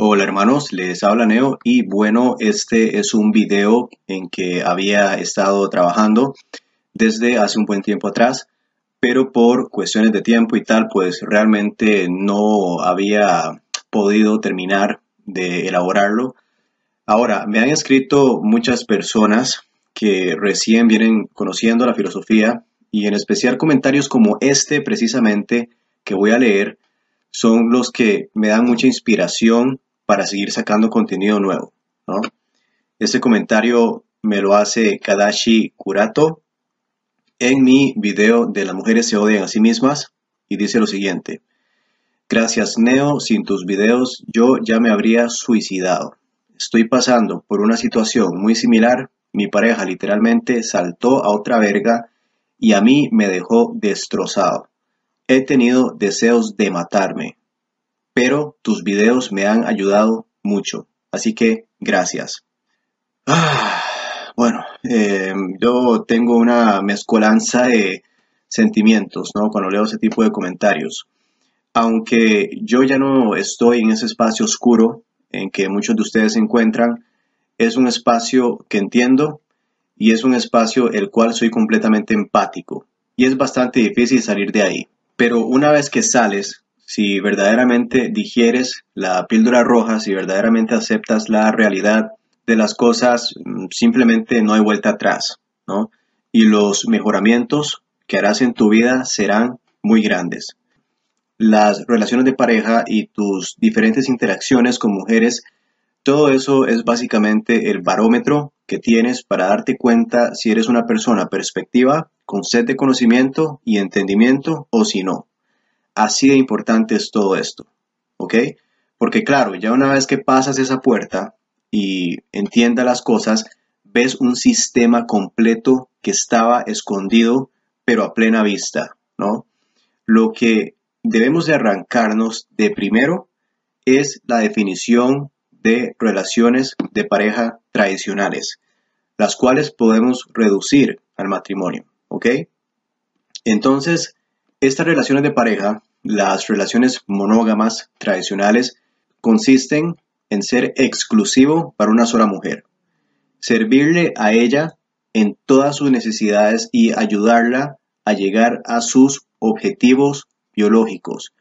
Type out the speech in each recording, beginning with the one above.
Hola hermanos, les habla Neo y bueno, este es un video en que había estado trabajando desde hace un buen tiempo atrás, pero por cuestiones de tiempo y tal, pues realmente no había podido terminar de elaborarlo. Ahora, me han escrito muchas personas que recién vienen conociendo la filosofía y en especial comentarios como este precisamente que voy a leer son los que me dan mucha inspiración para seguir sacando contenido nuevo. Este comentario me lo hace Kadashi Kurato en mi video de las mujeres se odian a sí mismas y dice lo siguiente. Gracias Neo, sin tus videos yo ya me habría suicidado. Estoy pasando por una situación muy similar. Mi pareja literalmente saltó a otra verga y a mí me dejó destrozado. He tenido deseos de matarme pero tus videos me han ayudado mucho. Así que gracias. Ah, bueno, eh, yo tengo una mezcolanza de sentimientos ¿no? cuando leo ese tipo de comentarios. Aunque yo ya no estoy en ese espacio oscuro en que muchos de ustedes se encuentran, es un espacio que entiendo y es un espacio el cual soy completamente empático. Y es bastante difícil salir de ahí. Pero una vez que sales, si verdaderamente digieres la píldora roja, si verdaderamente aceptas la realidad de las cosas, mm, simplemente no hay vuelta atrás, ¿no? Y los mejoramientos que harás en tu vida serán muy grandes. Las relaciones de pareja y tus diferentes interacciones con mujeres, todo eso es básicamente el barómetro que tienes para darte cuenta si eres una persona perspectiva, con sed de conocimiento y entendimiento o si no. Así de importante es todo esto, ¿ok? Porque claro, ya una vez que pasas esa puerta y entiendas las cosas, ves un sistema completo que estaba escondido, pero a plena vista, ¿no? Lo que debemos de arrancarnos de primero es la definición de relaciones de pareja tradicionales, las cuales podemos reducir al matrimonio, ¿ok? Entonces, estas relaciones de pareja las relaciones monógamas tradicionales consisten en ser exclusivo para una sola mujer, servirle a ella en todas sus necesidades y ayudarla a llegar a sus objetivos biológicos,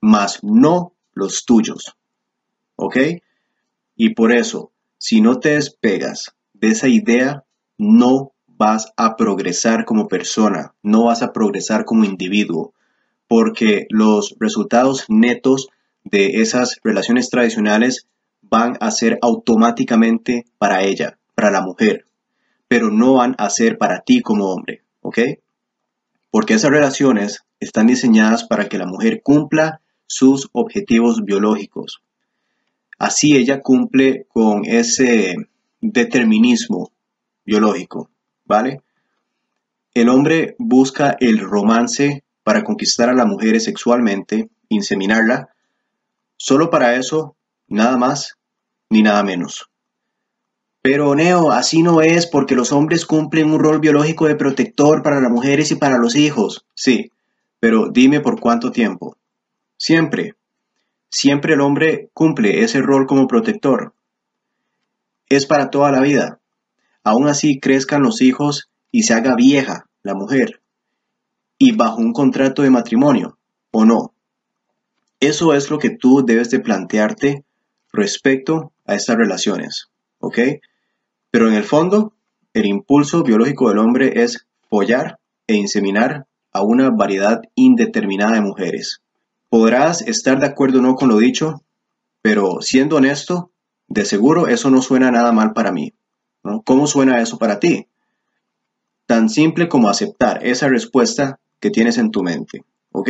mas no los tuyos. ¿Ok? Y por eso, si no te despegas de esa idea, no vas a progresar como persona, no vas a progresar como individuo, porque los resultados netos de esas relaciones tradicionales van a ser automáticamente para ella, para la mujer, pero no van a ser para ti como hombre, ¿ok? Porque esas relaciones están diseñadas para que la mujer cumpla sus objetivos biológicos. Así ella cumple con ese determinismo biológico, ¿vale? El hombre busca el romance para conquistar a las mujeres sexualmente, inseminarla, solo para eso, nada más ni nada menos. Pero Neo, así no es porque los hombres cumplen un rol biológico de protector para las mujeres y para los hijos. Sí, pero dime por cuánto tiempo. Siempre. Siempre el hombre cumple ese rol como protector. Es para toda la vida. Aún así crezcan los hijos y se haga vieja la mujer y bajo un contrato de matrimonio, ¿o no? Eso es lo que tú debes de plantearte respecto a estas relaciones, ¿ok? Pero en el fondo, el impulso biológico del hombre es follar e inseminar a una variedad indeterminada de mujeres. Podrás estar de acuerdo o no con lo dicho, pero siendo honesto, de seguro eso no suena nada mal para mí. ¿Cómo suena eso para ti? Tan simple como aceptar esa respuesta que tienes en tu mente. ¿Ok?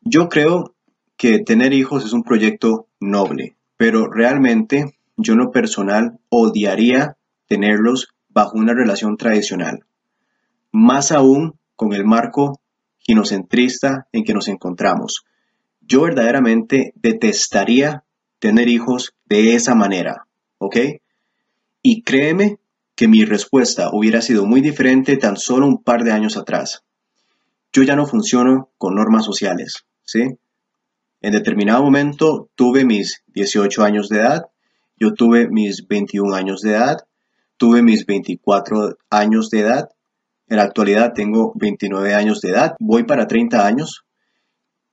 Yo creo que tener hijos es un proyecto noble, pero realmente yo en lo personal odiaría tenerlos bajo una relación tradicional, más aún con el marco ginocentrista en que nos encontramos. Yo verdaderamente detestaría tener hijos de esa manera, ¿ok? Y créeme que mi respuesta hubiera sido muy diferente tan solo un par de años atrás. Yo ya no funciono con normas sociales, ¿sí? En determinado momento tuve mis 18 años de edad, yo tuve mis 21 años de edad, tuve mis 24 años de edad, en la actualidad tengo 29 años de edad, voy para 30 años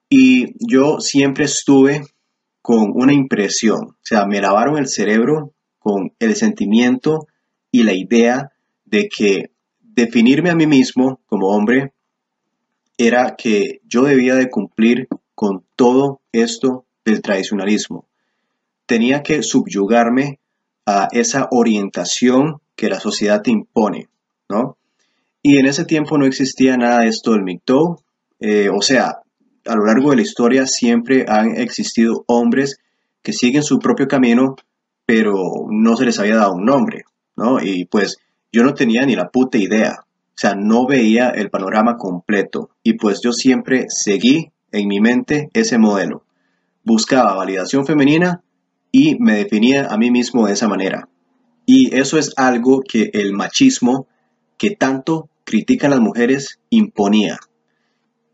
y yo siempre estuve con una impresión, o sea, me lavaron el cerebro con el sentimiento y la idea de que definirme a mí mismo como hombre era que yo debía de cumplir con todo esto del tradicionalismo. Tenía que subyugarme a esa orientación que la sociedad te impone, ¿no? Y en ese tiempo no existía nada de esto del MGTOW, eh, o sea, a lo largo de la historia siempre han existido hombres que siguen su propio camino, pero no se les había dado un nombre, ¿no? Y pues yo no tenía ni la puta idea, o sea, no veía el panorama completo y pues yo siempre seguí en mi mente ese modelo. Buscaba validación femenina y me definía a mí mismo de esa manera. Y eso es algo que el machismo que tanto critican las mujeres imponía.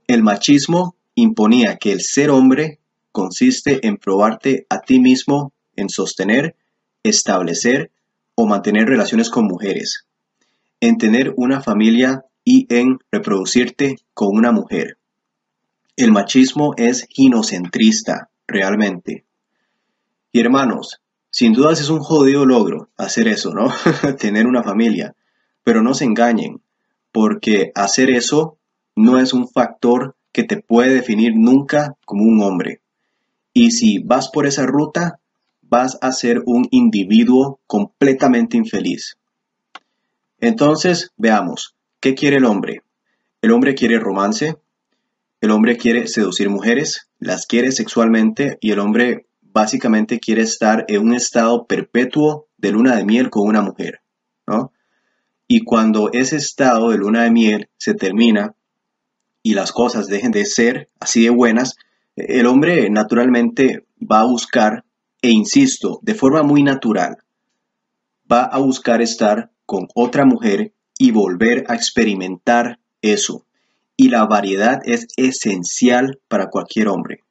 El machismo imponía que el ser hombre consiste en probarte a ti mismo en sostener, establecer o mantener relaciones con mujeres, en tener una familia y en reproducirte con una mujer. El machismo es ginocentrista, realmente. Y hermanos, sin dudas es un jodido logro hacer eso, ¿no? Tener una familia. Pero no se engañen, porque hacer eso no es un factor que te puede definir nunca como un hombre. Y si vas por esa ruta, vas a ser un individuo completamente infeliz. Entonces, veamos, ¿qué quiere el hombre? El hombre quiere romance, el hombre quiere seducir mujeres, las quiere sexualmente y el hombre básicamente quiere estar en un estado perpetuo de luna de miel con una mujer, ¿no? Y cuando ese estado de luna de miel se termina y las cosas dejen de ser así de buenas, el hombre naturalmente va a buscar, e insisto, de forma muy natural, va a buscar estar con otra mujer y volver a experimentar eso. Y la variedad es esencial para cualquier hombre.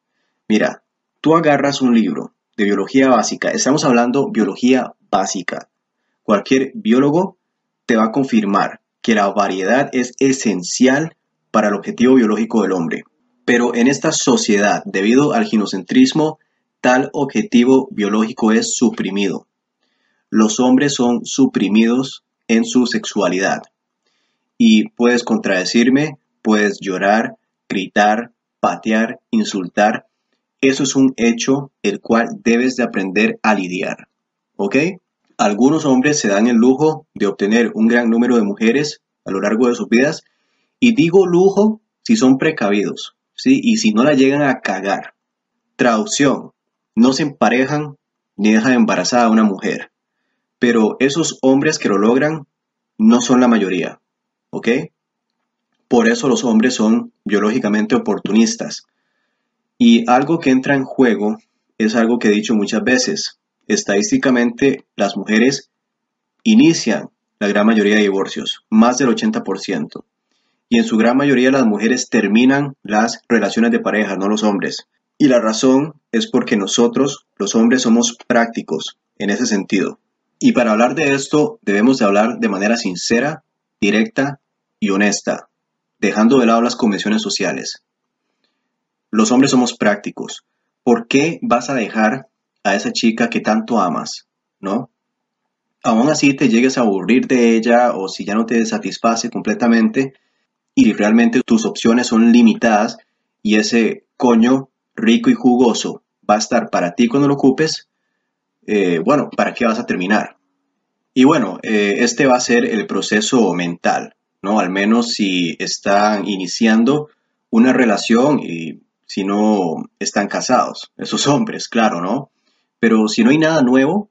Mira, tú agarras un libro de biología básica, estamos hablando biología básica. Cualquier biólogo te va a confirmar que la variedad es esencial para el objetivo biológico del hombre. Pero en esta sociedad, debido al ginocentrismo, tal objetivo biológico es suprimido. Los hombres son suprimidos en su sexualidad. Y puedes contradecirme, puedes llorar, gritar, patear, insultar. Eso es un hecho el cual debes de aprender a lidiar. ¿Ok? Algunos hombres se dan el lujo de obtener un gran número de mujeres a lo largo de sus vidas y digo lujo si son precavidos, ¿sí? Y si no la llegan a cagar. Traducción, no se emparejan ni dejan embarazada a una mujer. Pero esos hombres que lo logran no son la mayoría, ¿ok? Por eso los hombres son biológicamente oportunistas. Y algo que entra en juego es algo que he dicho muchas veces. Estadísticamente, las mujeres inician la gran mayoría de divorcios, más del 80% y en su gran mayoría las mujeres terminan las relaciones de pareja, no los hombres. Y la razón es porque nosotros, los hombres, somos prácticos en ese sentido. Y para hablar de esto debemos de hablar de manera sincera, directa y honesta, dejando de lado las convenciones sociales. Los hombres somos prácticos. ¿Por qué vas a dejar a esa chica que tanto amas? ¿No? Aún así te llegues a aburrir de ella o si ya no te satisface completamente, y realmente tus opciones son limitadas y ese coño rico y jugoso va a estar para ti cuando lo ocupes, eh, bueno, ¿para qué vas a terminar? Y bueno, eh, este va a ser el proceso mental, ¿no? Al menos si están iniciando una relación y si no están casados, esos hombres, claro, ¿no? pero si no hay nada nuevo,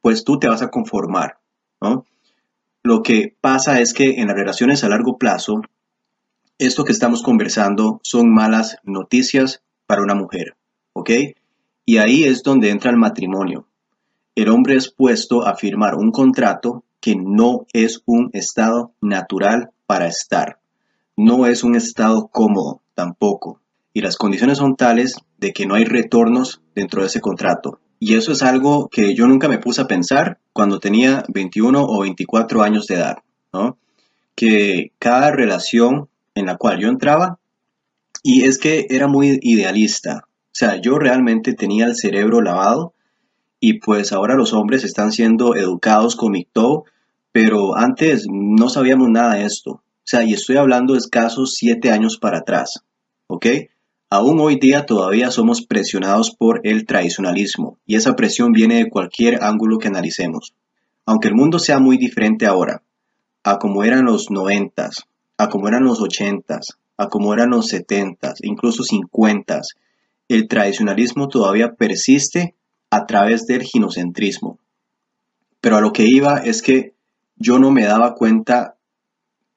pues tú te vas a conformar, ¿no? Lo que pasa es que en las relaciones a largo plazo, esto que estamos conversando son malas noticias para una mujer, ¿ok? Y ahí es donde entra el matrimonio. El hombre es puesto a firmar un contrato que no es un estado natural para estar. No es un estado cómodo tampoco. Y las condiciones son tales de que no hay retornos dentro de ese contrato. Y eso es algo que yo nunca me puse a pensar cuando tenía 21 o 24 años de edad, ¿no? Que cada relación en la cual yo entraba, y es que era muy idealista, o sea, yo realmente tenía el cerebro lavado y pues ahora los hombres están siendo educados con MGTOW, pero antes no sabíamos nada de esto. O sea, y estoy hablando escasos siete años para atrás, ¿ok? Aún hoy día todavía somos presionados por el tradicionalismo y esa presión viene de cualquier ángulo que analicemos. Aunque el mundo sea muy diferente ahora, a como eran los noventas, a como eran los ochentas, a como eran los setentas, incluso cincuentas, el tradicionalismo todavía persiste a través del ginocentrismo. Pero a lo que iba es que yo no me daba cuenta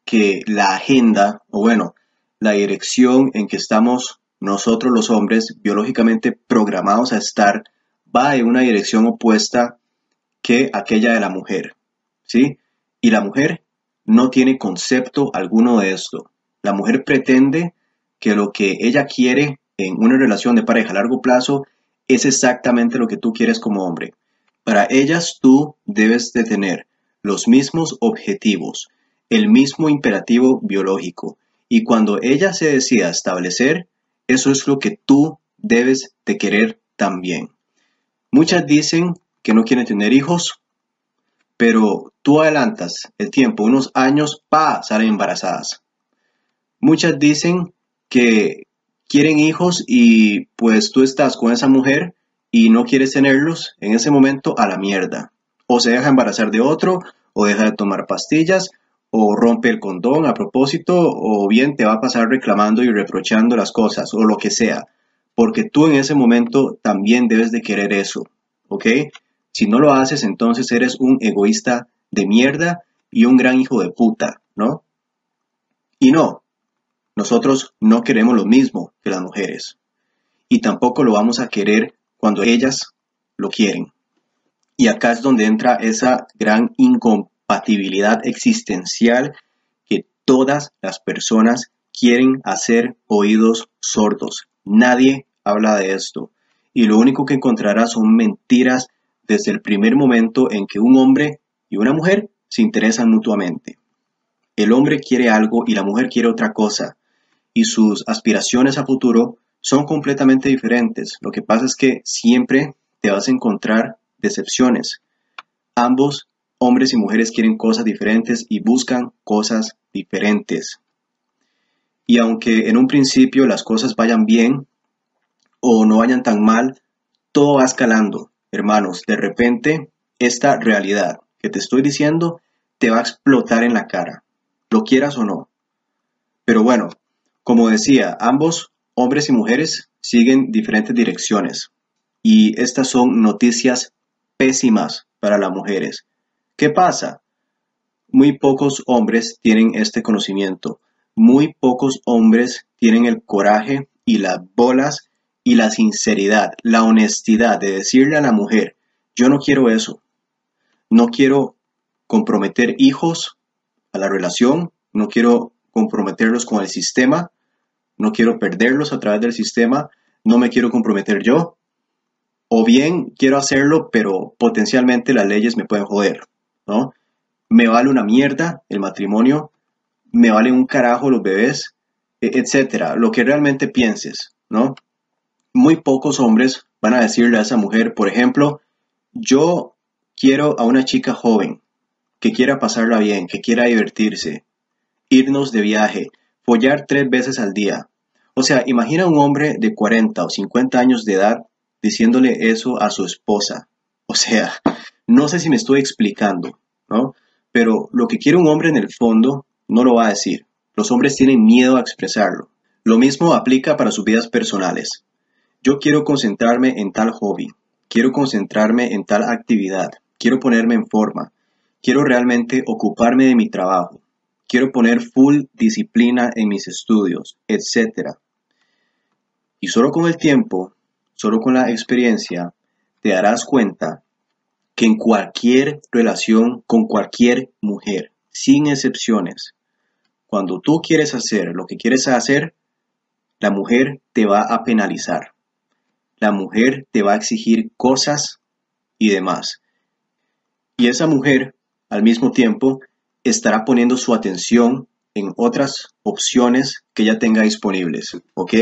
que la agenda, o bueno, la dirección en que estamos nosotros los hombres, biológicamente programados a estar, va en una dirección opuesta que aquella de la mujer. ¿Sí? Y la mujer no tiene concepto alguno de esto. La mujer pretende que lo que ella quiere en una relación de pareja a largo plazo es exactamente lo que tú quieres como hombre. Para ellas tú debes de tener los mismos objetivos, el mismo imperativo biológico. Y cuando ella se decida establecer, eso es lo que tú debes de querer también. Muchas dicen que no quieren tener hijos, pero tú adelantas el tiempo, unos años, pa, salen embarazadas. Muchas dicen que quieren hijos y pues tú estás con esa mujer y no quieres tenerlos, en ese momento a la mierda. O se deja embarazar de otro, o deja de tomar pastillas, o rompe el condón a propósito, o bien te va a pasar reclamando y reprochando las cosas, o lo que sea, porque tú en ese momento también debes de querer eso, ¿ok? Si no lo haces, entonces eres un egoísta de mierda y un gran hijo de puta, ¿no? Y no, nosotros no queremos lo mismo que las mujeres, y tampoco lo vamos a querer cuando ellas lo quieren. Y acá es donde entra esa gran incompatibilidad compatibilidad existencial que todas las personas quieren hacer oídos sordos. Nadie habla de esto. Y lo único que encontrarás son mentiras desde el primer momento en que un hombre y una mujer se interesan mutuamente. El hombre quiere algo y la mujer quiere otra cosa. Y sus aspiraciones a futuro son completamente diferentes. Lo que pasa es que siempre te vas a encontrar decepciones. Ambos hombres y mujeres quieren cosas diferentes y buscan cosas diferentes. Y aunque en un principio las cosas vayan bien o no vayan tan mal, todo va escalando, hermanos. De repente, esta realidad que te estoy diciendo te va a explotar en la cara, lo quieras o no. Pero bueno, como decía, ambos, hombres y mujeres, siguen diferentes direcciones. Y estas son noticias pésimas para las mujeres. ¿Qué pasa? Muy pocos hombres tienen este conocimiento. Muy pocos hombres tienen el coraje y las bolas y la sinceridad, la honestidad de decirle a la mujer, yo no quiero eso. No quiero comprometer hijos a la relación, no quiero comprometerlos con el sistema, no quiero perderlos a través del sistema, no me quiero comprometer yo. O bien quiero hacerlo, pero potencialmente las leyes me pueden joder. ¿no? Me vale una mierda el matrimonio, me vale un carajo los bebés, e, etcétera, lo que realmente pienses, ¿no? Muy pocos hombres van a decirle a esa mujer, por ejemplo, yo quiero a una chica joven, que quiera pasarla bien, que quiera divertirse, irnos de viaje, follar tres veces al día. O sea, imagina un hombre de 40 o 50 años de edad diciéndole eso a su esposa. O sea, no sé si me estoy explicando, ¿no? Pero lo que quiere un hombre en el fondo no lo va a decir. Los hombres tienen miedo a expresarlo. Lo mismo aplica para sus vidas personales. Yo quiero concentrarme en tal hobby. quiero concentrarme en tal actividad, quiero ponerme en forma, quiero realmente ocuparme de mi trabajo, quiero poner full disciplina en mis estudios, etc. Y solo con el tiempo, solo con la experiencia, te darás cuenta que en cualquier relación con cualquier mujer, sin excepciones, cuando tú quieres hacer lo que quieres hacer, la mujer te va a penalizar. La mujer te va a exigir cosas y demás. Y esa mujer, al mismo tiempo, estará poniendo su atención en otras opciones que ella tenga disponibles, ¿ok?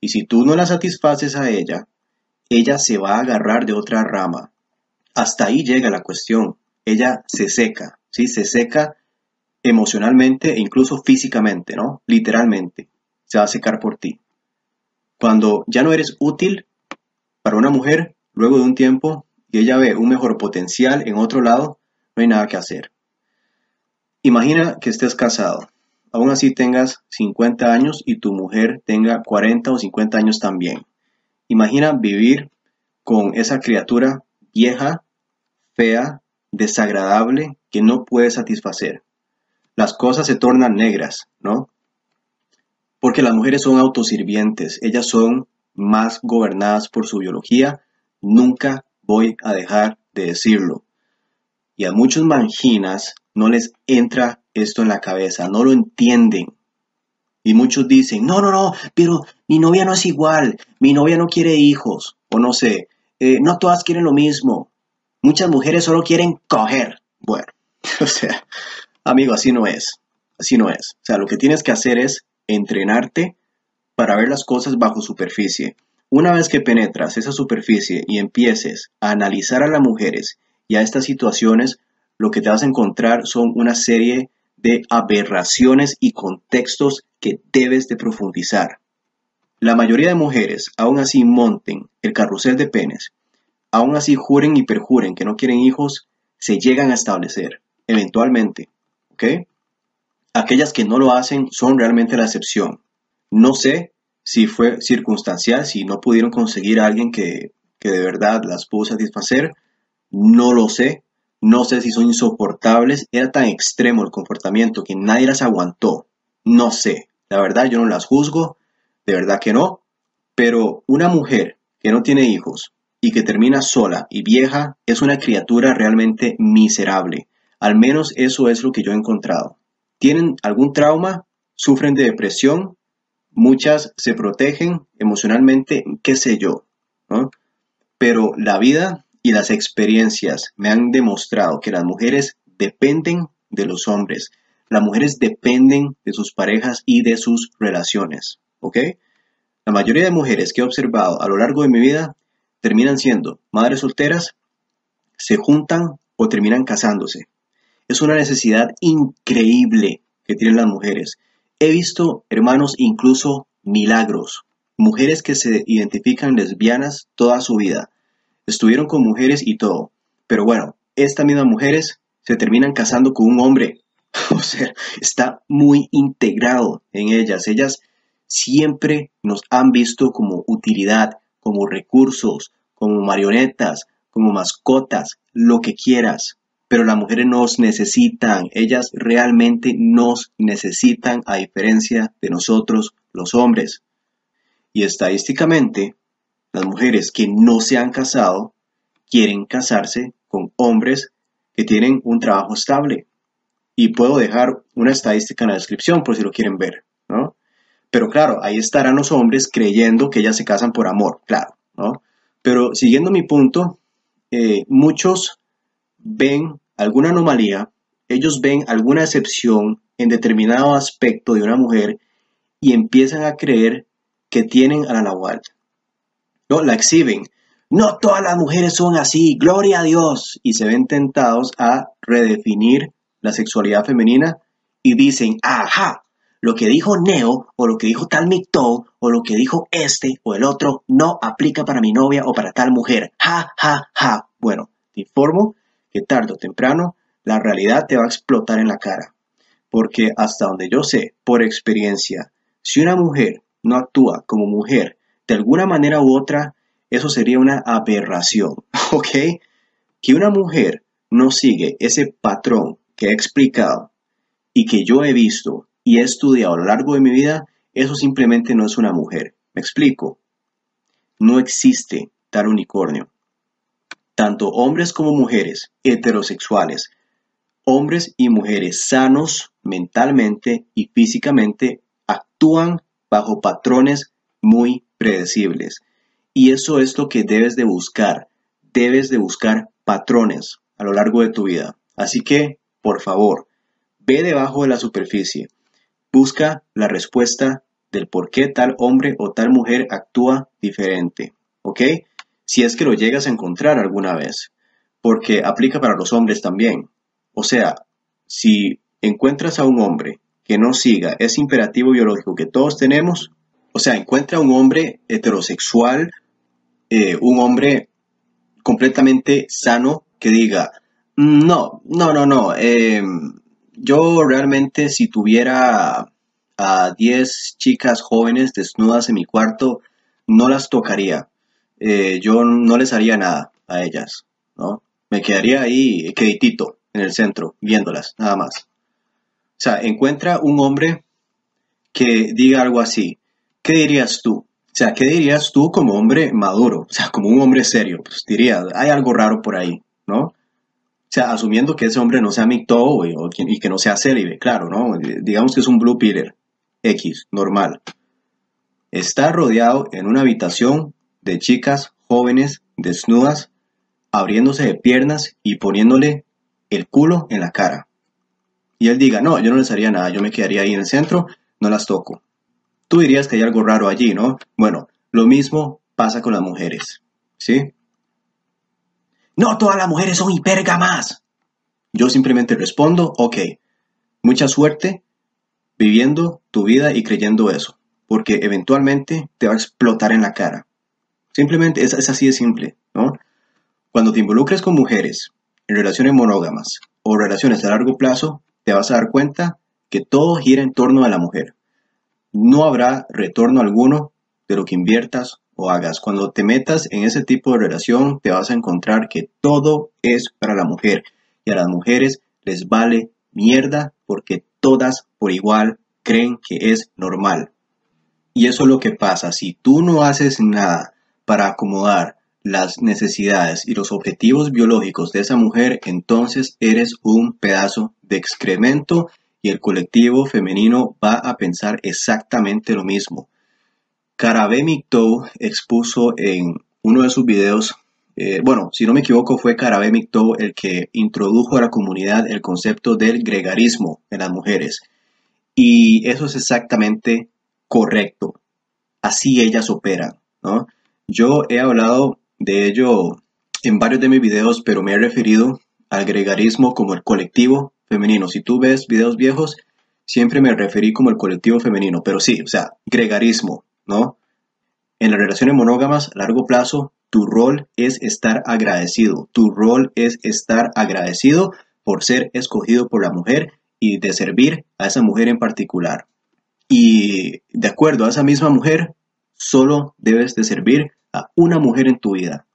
Y si tú no la satisfaces a ella, ella se va a agarrar de otra rama. Hasta ahí llega la cuestión. Ella se seca, ¿sí? Se seca emocionalmente e incluso físicamente, ¿no? Literalmente. Se va a secar por ti. Cuando ya no eres útil para una mujer, luego de un tiempo, y ella ve un mejor potencial en otro lado, no hay nada que hacer. Imagina que estés casado, aún así tengas 50 años y tu mujer tenga 40 o 50 años también. Imagina vivir con esa criatura vieja, fea, desagradable, que no puede satisfacer. Las cosas se tornan negras, ¿no? Porque las mujeres son autosirvientes, ellas son más gobernadas por su biología. Nunca voy a dejar de decirlo. Y a muchos manginas no les entra esto en la cabeza, no lo entienden. Y muchos dicen, no, no, no, pero mi novia no es igual, mi novia no quiere hijos, o no sé, eh, no todas quieren lo mismo. Muchas mujeres solo quieren coger. Bueno, o sea, amigo, así no es, así no es. O sea, lo que tienes que hacer es entrenarte para ver las cosas bajo superficie. Una vez que penetras esa superficie y empieces a analizar a las mujeres y a estas situaciones, lo que te vas a encontrar son una serie de aberraciones y contextos que debes de profundizar. La mayoría de mujeres aún así monten el carrusel de penes, aún así juren y perjuren que no quieren hijos, se llegan a establecer, eventualmente. ¿Ok? Aquellas que no lo hacen son realmente la excepción. No sé si fue circunstancial, si no pudieron conseguir a alguien que, que de verdad las pudo satisfacer, no lo sé, no sé si son insoportables. Era tan extremo el comportamiento que nadie las aguantó. No sé. La verdad yo no las juzgo. De verdad que no. Pero una mujer que no tiene hijos y que termina sola y vieja es una criatura realmente miserable. Al menos eso es lo que yo he encontrado. Tienen algún trauma, sufren de depresión, muchas se protegen emocionalmente, qué sé yo. Pero la vida y las experiencias me han demostrado que las mujeres dependen de los hombres. Las mujeres dependen de sus parejas y de sus relaciones. ¿Ok? La mayoría de mujeres que he observado a lo largo de mi vida terminan siendo madres solteras, se juntan o terminan casándose. Es una necesidad increíble que tienen las mujeres. He visto, hermanos, incluso milagros. Mujeres que se identifican lesbianas toda su vida, estuvieron con mujeres y todo. Pero bueno, estas mismas mujeres se terminan casando con un hombre. O sea, está muy integrado en ellas. Ellas siempre nos han visto como utilidad, como recursos, como marionetas, como mascotas, lo que quieras. Pero las mujeres nos necesitan, ellas realmente nos necesitan a diferencia de nosotros los hombres. Y estadísticamente, las mujeres que no se han casado quieren casarse con hombres que tienen un trabajo estable. Y puedo dejar una estadística en la descripción por si lo quieren ver, ¿no? Pero claro, ahí estarán los hombres creyendo que ellas se casan por amor, claro, ¿no? Pero siguiendo mi punto, eh, muchos ven alguna anomalía, ellos ven alguna excepción en determinado aspecto de una mujer y empiezan a creer que tienen a la Nahual, ¿no? La exhiben. No todas las mujeres son así, gloria a Dios. Y se ven tentados a redefinir la sexualidad femenina y dicen, ajá, lo que dijo Neo o lo que dijo tal Micto o lo que dijo este o el otro no aplica para mi novia o para tal mujer. Ja, ja, ja. Bueno, te informo que tarde o temprano la realidad te va a explotar en la cara. Porque hasta donde yo sé, por experiencia, si una mujer no actúa como mujer de alguna manera u otra, Eso sería una aberración, ¿ok? Que una mujer no sigue ese patrón que he explicado y que yo he visto y he estudiado a lo largo de mi vida, eso simplemente no es una mujer. ¿Me explico? No existe tal unicornio. Tanto hombres como mujeres heterosexuales, hombres y mujeres sanos mentalmente y físicamente actúan bajo patrones muy predecibles. Y eso es lo que debes de buscar. Debes de buscar patrones a lo largo de tu vida. Así que, por favor, ve debajo de la superficie. Busca la respuesta del por qué tal hombre o tal mujer actúa diferente. ¿Ok? Si es que lo llegas a encontrar alguna vez. Porque aplica para los hombres también. O sea, si encuentras a un hombre que no siga ese imperativo biológico que todos tenemos, o sea, encuentra un hombre heterosexual eh, un hombre completamente sano que diga, no, no, no, no, eh, yo realmente si tuviera a 10 chicas jóvenes desnudas en mi cuarto, no las tocaría. Eh, yo no les haría nada a ellas, ¿no? Me quedaría ahí queditito en el centro, viéndolas, nada más. O sea, encuentra un hombre que diga algo así. ¿Qué dirías tú? O sea, ¿qué dirías tú como hombre maduro? O sea, como un hombre serio. Pues dirías, hay algo raro por ahí, ¿no? O sea, asumiendo que ese hombre no sea micto y que no sea célibe, claro, ¿no? Digamos que es un blue peter X, normal. Está rodeado en una habitación de chicas jóvenes desnudas, abriéndose de piernas y poniéndole el culo en la cara. Y él diga, no, yo no les haría nada, yo me quedaría ahí en el centro, no las toco. Tú dirías que hay algo raro allí, ¿no? Bueno, lo mismo pasa con las mujeres, ¿sí? No todas las mujeres son hipergamas. Yo simplemente respondo, ok, mucha suerte viviendo tu vida y creyendo eso, porque eventualmente te va a explotar en la cara. Simplemente es, es así de simple, ¿no? Cuando te involucres con mujeres en relaciones monógamas o relaciones a largo plazo, te vas a dar cuenta que todo gira en torno a la mujer no habrá retorno alguno de lo que inviertas o hagas. Cuando te metas en ese tipo de relación, te vas a encontrar que todo es para la mujer y a las mujeres les vale mierda porque todas por igual creen que es normal. Y eso es lo que pasa. Si tú no haces nada para acomodar las necesidades y los objetivos biológicos de esa mujer, entonces eres un pedazo de excremento y el colectivo femenino va a pensar exactamente lo mismo. Karabé expuso en uno de sus videos, eh, bueno, si no me equivoco, fue Karabé el que introdujo a la comunidad el concepto del gregarismo en las mujeres. Y eso es exactamente correcto. Así ellas operan, ¿no? Yo he hablado de ello en varios de mis videos, pero me he referido al gregarismo como el colectivo femenino. Si tú ves videos viejos, siempre me referí como el colectivo femenino, pero sí, o sea, gregarismo, ¿no? En las relaciones monógamas a largo plazo, tu rol es estar agradecido. Tu rol es estar agradecido por ser escogido por la mujer y de servir a esa mujer en particular. Y de acuerdo a esa misma mujer, solo debes de servir a una mujer en tu vida.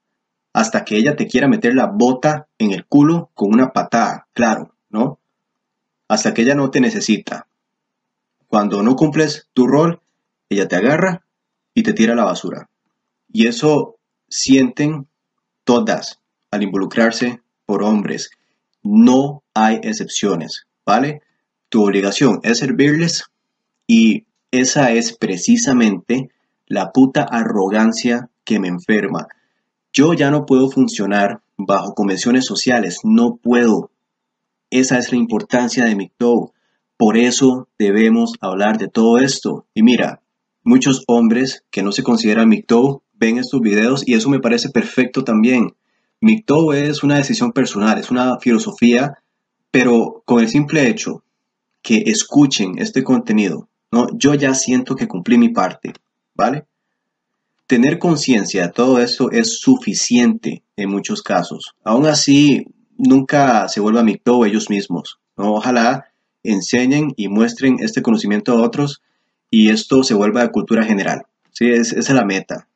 Hasta que ella te quiera meter la bota en el culo con una patada, claro, ¿no? Hasta que ella no te necesita. Cuando no cumples tu rol, ella te agarra y te tira a la basura. Y eso sienten todas al involucrarse por hombres. No hay excepciones, ¿vale? Tu obligación es servirles y esa es precisamente la puta arrogancia que me enferma. Yo ya no puedo funcionar bajo convenciones sociales, no puedo. Esa es la importancia de MGTOW. Por eso debemos hablar de todo esto. Y mira, muchos hombres que no se consideran MGTOW ven estos videos y eso me parece perfecto también. MGTOW es una decisión personal, es una filosofía, pero con el simple hecho que escuchen este contenido, ¿no? yo ya siento que cumplí mi parte, ¿vale? Tener conciencia de todo esto es suficiente en muchos casos. Aún así, nunca se vuelva micto ellos mismos. Ojalá enseñen y muestren este conocimiento a otros y esto se vuelva de cultura general. ¿sí? Es, esa es la meta.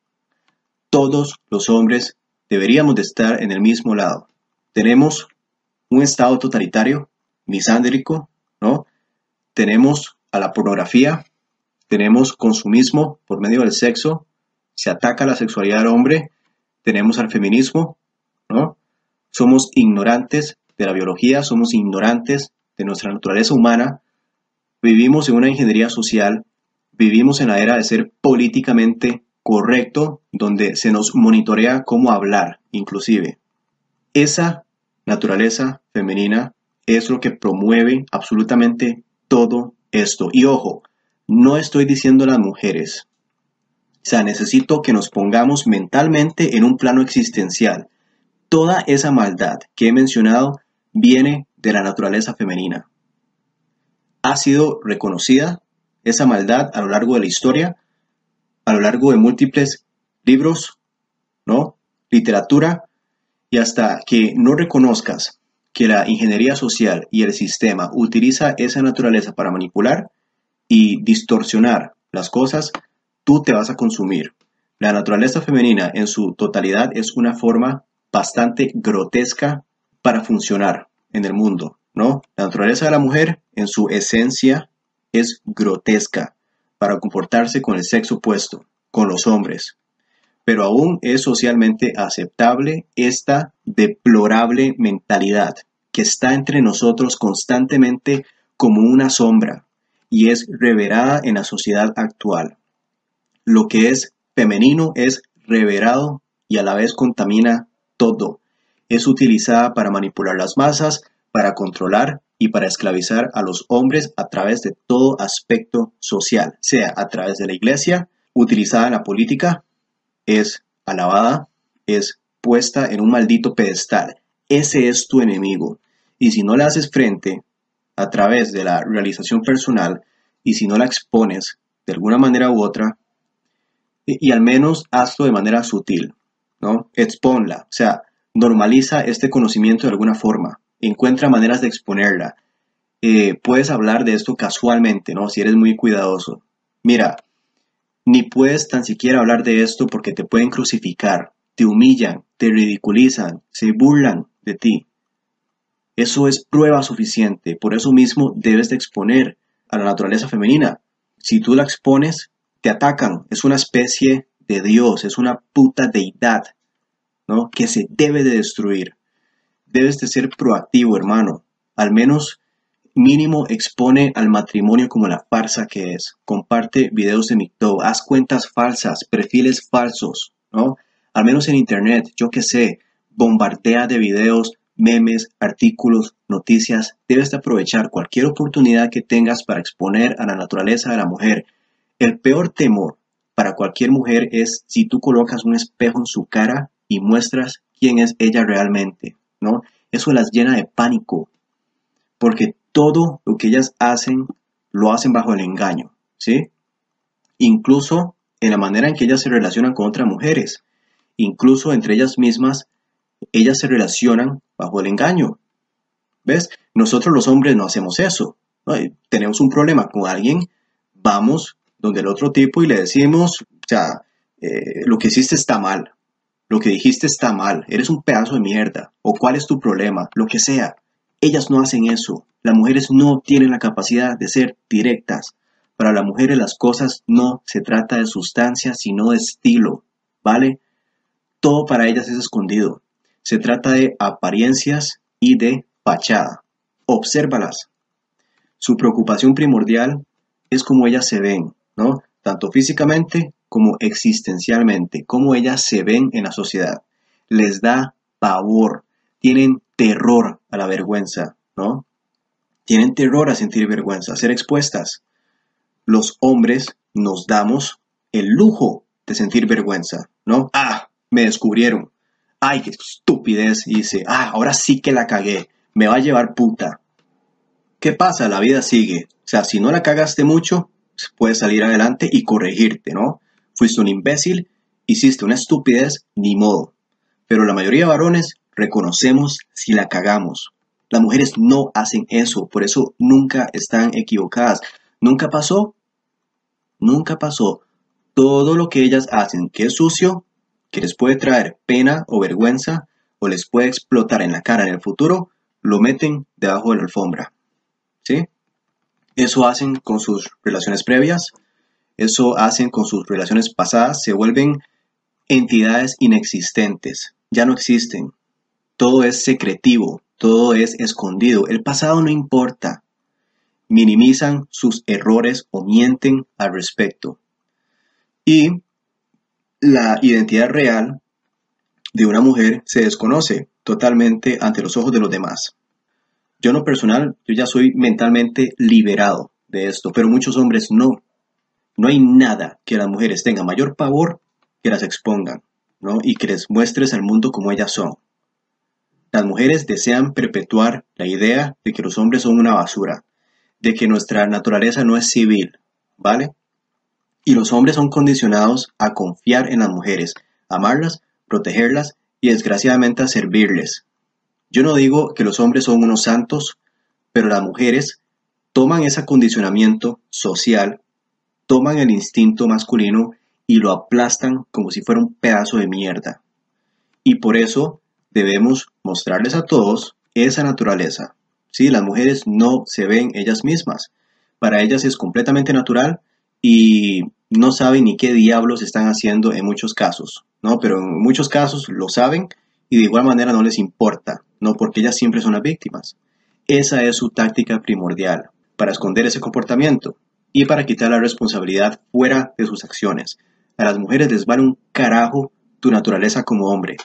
todos los hombres deberíamos de estar en el mismo lado. Tenemos un estado totalitario, misándrico, ¿no? Tenemos a la pornografía, tenemos consumismo por medio del sexo, se ataca la sexualidad del hombre, tenemos al feminismo, ¿no? Somos ignorantes de la biología, somos ignorantes de nuestra naturaleza humana, vivimos en una ingeniería social, vivimos en la era de ser políticamente correcto, donde se nos monitorea cómo hablar, inclusive. Esa naturaleza femenina es lo que promueve absolutamente todo esto. Y ojo, no estoy diciendo las mujeres. O sea, necesito que nos pongamos mentalmente en un plano existencial. Toda esa maldad que he mencionado viene de la naturaleza femenina. Ha sido reconocida esa maldad a lo largo de la historia, a lo largo de múltiples libros, ¿no? Literatura, y hasta que no reconozcas que la ingeniería social y el sistema utiliza esa naturaleza para manipular y distorsionar las cosas, tú te vas a consumir. La naturaleza femenina en su totalidad es una forma bastante grotesca para funcionar en el mundo, ¿no? La naturaleza de la mujer en su esencia es grotesca para comportarse con el sexo opuesto, con los hombres. Pero aún es socialmente aceptable esta deplorable mentalidad que está entre nosotros constantemente como una sombra y es reverada en la sociedad actual. Lo que es femenino es reverado y a la vez contamina todo. Es utilizada para manipular las masas, para controlar y para esclavizar a los hombres a través de todo aspecto social, sea a través de la iglesia, utilizada en la política, es alabada, es puesta en un maldito pedestal. Ese es tu enemigo. Y si no le haces frente a través de la realización personal y si no la expones de alguna manera u otra, y, al menos hazlo de manera sutil, ¿no? Exponla, o sea, normaliza este conocimiento de alguna forma, encuentra maneras de exponerla. Eh, puedes hablar de esto casualmente, ¿no? Si eres muy cuidadoso. Mira, ni puedes tan siquiera hablar de esto porque te pueden crucificar, te humillan, te ridiculizan, se burlan de ti. Eso es prueba suficiente, por eso mismo debes de exponer a la naturaleza femenina. Si tú la expones, te atacan, es una especie de Dios, es una puta deidad, ¿no? Que se debe de destruir. Debes de ser proactivo, hermano. Al menos mínimo expone al matrimonio como la farsa que es. Comparte videos de mito, haz cuentas falsas, perfiles falsos, ¿no? Al menos en internet, yo qué sé, bombardea de videos memes, artículos, noticias, debes de aprovechar cualquier oportunidad que tengas para exponer a la naturaleza de la mujer. El peor temor para cualquier mujer es si tú colocas un espejo en su cara y muestras quién es ella realmente, ¿no? Eso las llena de pánico, porque todo lo que ellas hacen lo hacen bajo el engaño, ¿sí? Incluso en la manera en que ellas se relacionan con otras mujeres, incluso entre ellas mismas ellas se relacionan bajo el engaño. ¿Ves? Nosotros los hombres no hacemos eso. Tenemos un problema con alguien, vamos donde el otro tipo y le decimos, o sea, eh, lo que hiciste está mal, lo que dijiste está mal, eres un pedazo de mierda, o cuál es tu problema, lo que sea. Ellas no hacen eso. Las mujeres no tienen la capacidad de ser directas. Para las mujeres las cosas no se trata de sustancia, sino de estilo, ¿vale? Todo para ellas es escondido. Se trata de apariencias y de fachada. Obsérvalas. Su preocupación primordial es cómo ellas se ven, ¿no? Tanto físicamente como existencialmente, cómo ellas se ven en la sociedad. Les da pavor, tienen terror a la vergüenza, ¿no? Tienen terror a sentir vergüenza, a ser expuestas. Los hombres nos damos el lujo de sentir vergüenza, ¿no? Ah, me descubrieron ay, qué estupidez, dice, ah, ahora sí que la cagué, me va a llevar puta. ¿Qué pasa? La vida sigue. O sea, si no la cagaste mucho, puedes salir adelante y corregirte, ¿no? Fuiste un imbécil, hiciste una estupidez, ni modo. Pero la mayoría de varones reconocemos si la cagamos. Las mujeres no hacen eso, por eso nunca están equivocadas. Nunca pasó, nunca pasó. Todo lo que ellas hacen que es sucio, que les puede traer pena o vergüenza o les puede explotar en la cara en el futuro, lo meten debajo de la alfombra. ¿Sí? Eso hacen con sus relaciones previas, eso hacen con sus relaciones pasadas, se vuelven entidades inexistentes, ya no existen. Todo es secretivo, todo es escondido, el pasado no importa. Minimizan sus errores o mienten al respecto. Y la identidad real de una mujer se desconoce totalmente ante los ojos de los demás. Yo en lo personal, yo ya soy mentalmente liberado de esto, pero muchos hombres no. No hay nada que las mujeres tengan mayor pavor que las expongan, ¿no? Y que les muestres al mundo como ellas son. Las mujeres desean perpetuar la idea de que los hombres son una basura, de que nuestra naturaleza no es civil, ¿vale? Y los hombres son condicionados a confiar en las mujeres, amarlas, protegerlas y desgraciadamente a servirles. Yo no digo que los hombres son unos santos, pero las mujeres toman ese acondicionamiento social, toman el instinto masculino y lo aplastan como si fuera un pedazo de mierda. Y por eso debemos mostrarles a todos esa naturaleza. Sí, las mujeres no se ven ellas mismas. Para ellas es completamente natural y no saben ni qué diablos están haciendo en muchos casos, ¿no? Pero en muchos casos lo saben y de igual manera no les importa, ¿no? Porque ellas siempre son las víctimas. Esa es su táctica primordial, para esconder ese comportamiento y para quitar la responsabilidad fuera de sus acciones. A las mujeres les vale un carajo tu naturaleza como hombre.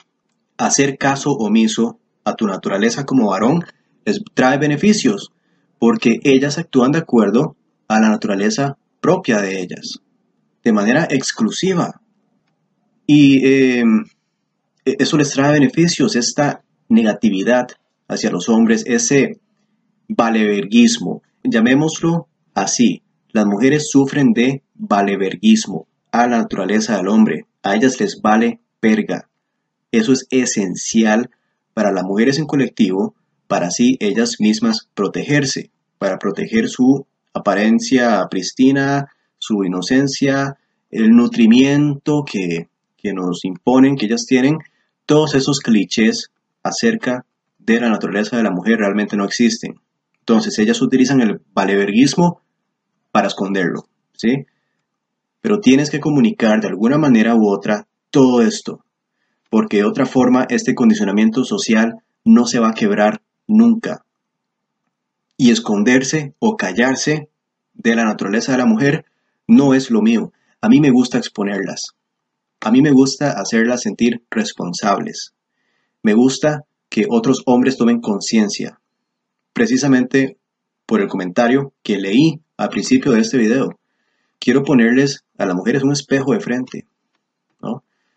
Hacer caso omiso a tu naturaleza como varón les trae beneficios, porque ellas actúan de acuerdo a la naturaleza propia de ellas de manera exclusiva. Y em, e-, eso les trae beneficios, esta negatividad hacia los hombres, ese valeverguismo, llamémoslo así. Las mujeres sufren de valeverguismo a la naturaleza del hombre. A ellas les vale verga. Eso es esencial para las mujeres en colectivo, para así ellas mismas protegerse, para proteger su apariencia pristina, su inocencia, el nutrimiento que, nos imponen, que ellas tienen, todos esos clichés acerca de la naturaleza de la mujer realmente no existen. Entonces ellas utilizan el valeverguismo para esconderlo, ¿sí? Pero tienes que comunicar de alguna manera u otra todo esto, porque de otra forma este condicionamiento social no se va a quebrar nunca. Y esconderse o callarse de la naturaleza de la mujer no es lo mío. A mí me gusta exponerlas. A mí me gusta hacerlas sentir responsables. Me gusta que otros hombres tomen conciencia. Precisamente por el comentario que leí al principio de este video. Quiero ponerles a las mujeres un espejo de frente.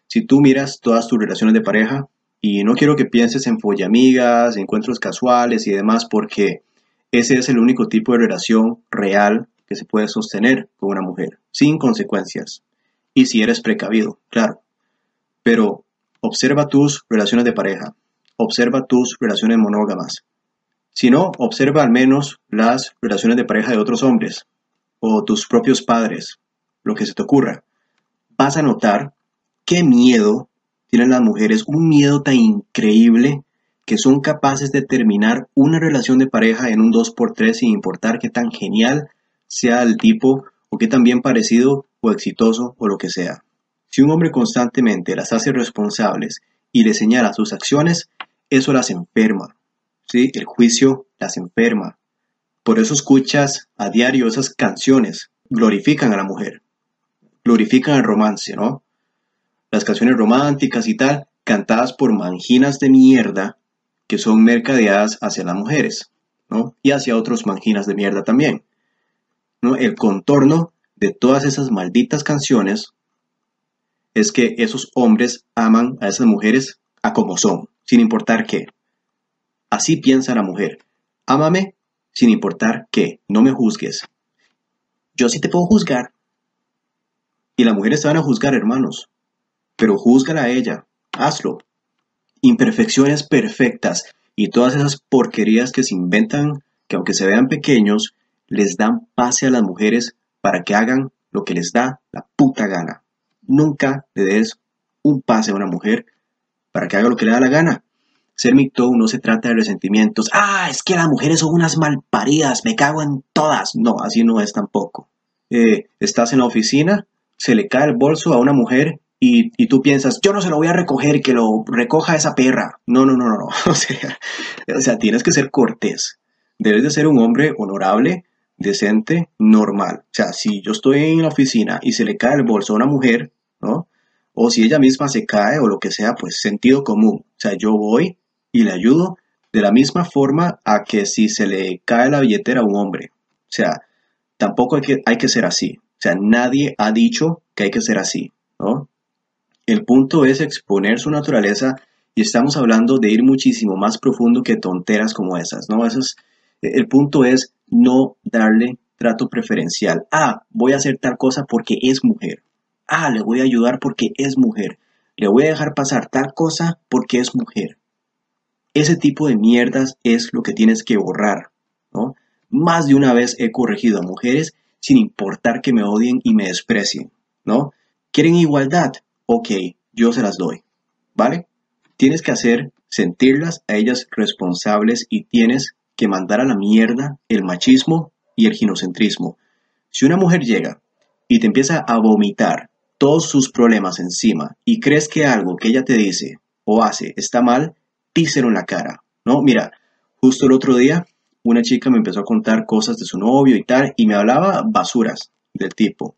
Si tú miras todas tus relaciones de pareja, y no quiero que pienses en follamigas, encuentros casuales y demás, porque ese es el único tipo de relación real que se puede sostener con una mujer, sin consecuencias. Y si eres precavido, claro. Pero observa tus relaciones de pareja, observa tus relaciones monógamas. Si no, observa al menos las relaciones de pareja de otros hombres o tus propios padres, lo que se te ocurra. Vas a notar qué miedo tienen las mujeres, un miedo tan increíble que son capaces de terminar una relación de pareja en un 2x3 sin importar qué tan genial sea el tipo o que también parecido o exitoso o lo que sea. Si un hombre constantemente las hace responsables y le señala sus acciones, eso las enferma. ¿sí? El juicio las enferma. Por eso escuchas a diario esas canciones, glorifican a la mujer, glorifican el romance, ¿no? Las canciones románticas y tal, cantadas por manginas de mierda que son mercadeadas hacia las mujeres, ¿no? Y hacia otros manginas de mierda también. El contorno de todas esas malditas canciones es que esos hombres aman a esas mujeres a como son, sin importar qué. Así piensa la mujer. Ámame sin importar qué, no me juzgues. Yo sí te puedo juzgar. Y las mujeres te van a juzgar, hermanos. Pero júzgala a ella, hazlo. Imperfecciones perfectas y todas esas porquerías que se inventan, que aunque se vean pequeños, les dan pase a las mujeres para que hagan lo que les da la puta gana. Nunca le des un pase a una mujer para que haga lo que le da la gana. Ser mito no se trata de resentimientos. Ah, es que las mujeres son unas malparidas, me cago en todas. No, así no es tampoco. Eh, estás en la oficina, se le cae el bolso a una mujer y, tú piensas, yo no se lo voy a recoger, que lo recoja esa perra. No, no, no, no, no. O sea, tienes que ser cortés. Debes de ser un hombre honorable, decente, normal. O sea, si yo estoy en la oficina y se le cae el bolso a una mujer, O si ella misma se cae o lo que sea, pues sentido común. O sea, yo voy y le ayudo de la misma forma a que si se le cae la billetera a un hombre. O sea, tampoco hay que, hay que ser así. O sea, nadie ha dicho que hay que ser así, ¿no? El punto es exponer su naturaleza y estamos hablando de ir muchísimo más profundo que tonteras como esas, ¿no? Es, el punto es no darle trato preferencial. Ah, voy a hacer tal cosa porque es mujer. Ah, le voy a ayudar porque es mujer. Le voy a dejar pasar tal cosa porque es mujer. Ese tipo de mierdas es lo que tienes que borrar, ¿no? Más de una vez he corregido a mujeres sin importar que me odien y me desprecien, ¿no? ¿Quieren igualdad? Ok, yo se las doy, ¿vale? Tienes que hacer sentirlas a ellas responsables y tienes que mandar a la mierda el machismo y el ginocentrismo. Si una mujer llega y te empieza a vomitar todos sus problemas encima y crees que algo que ella te dice o hace está mal, díselo en la cara, ¿no? Mira, justo el otro día una chica me empezó a contar cosas de su novio y tal, y me hablaba basuras del tipo.